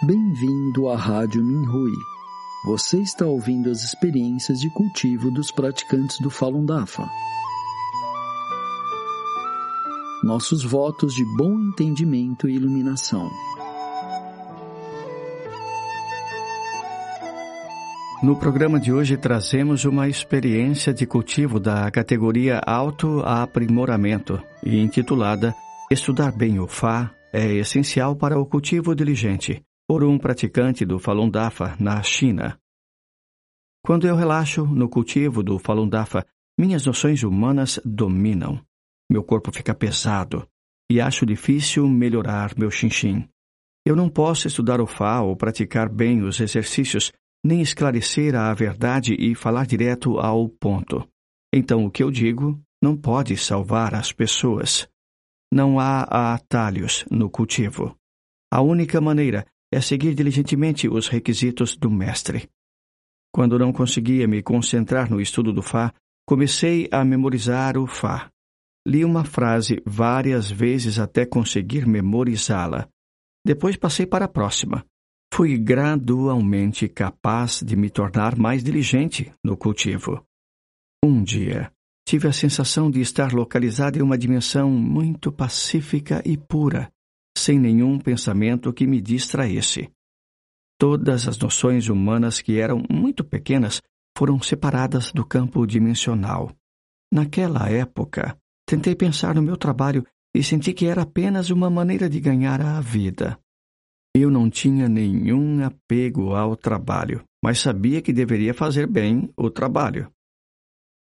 Bem-vindo à Rádio Minhui. Você está ouvindo as experiências de cultivo dos praticantes do Falun Dafa. Nossos votos de bom entendimento e iluminação. No programa de hoje trazemos uma experiência de cultivo da categoria Autoaprimoramento e intitulada Estudar bem o Fá é essencial para o cultivo diligente, por um praticante do Falun Dafa na China. Quando eu relaxo no cultivo do Falun Dafa, minhas noções humanas dominam. Meu corpo fica pesado e acho difícil melhorar meu xinxin. Eu não posso estudar o Fá ou praticar bem os exercícios nem esclarecer a verdade e falar direto ao ponto. Então o que eu digo não pode salvar as pessoas. Não há atalhos no cultivo. A única maneira é seguir diligentemente os requisitos do mestre. Quando não conseguia me concentrar no estudo do Fá, comecei a memorizar o Fá. Li uma frase várias vezes até conseguir memorizá-la. Depois passei para a próxima fui gradualmente capaz de me tornar mais diligente no cultivo. Um dia, tive a sensação de estar localizado em uma dimensão muito pacífica e pura, sem nenhum pensamento que me distraísse. Todas as noções humanas que eram muito pequenas foram separadas do campo dimensional. Naquela época, tentei pensar no meu trabalho e senti que era apenas uma maneira de ganhar a vida. Eu não tinha nenhum apego ao trabalho, mas sabia que deveria fazer bem o trabalho.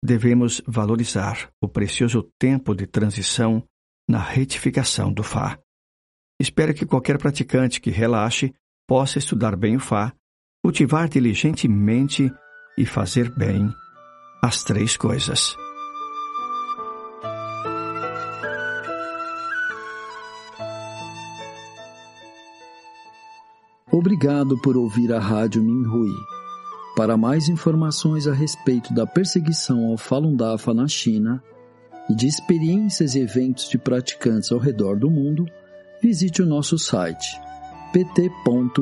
Devemos valorizar o precioso tempo de transição na retificação do Fá. Espero que qualquer praticante que relaxe possa estudar bem o Fá, cultivar diligentemente e fazer bem as três coisas. Obrigado por ouvir a Rádio Minhui. Para mais informações a respeito da perseguição ao Falun Dafa na China e de experiências e eventos de praticantes ao redor do mundo, visite o nosso site pt.minhui.org.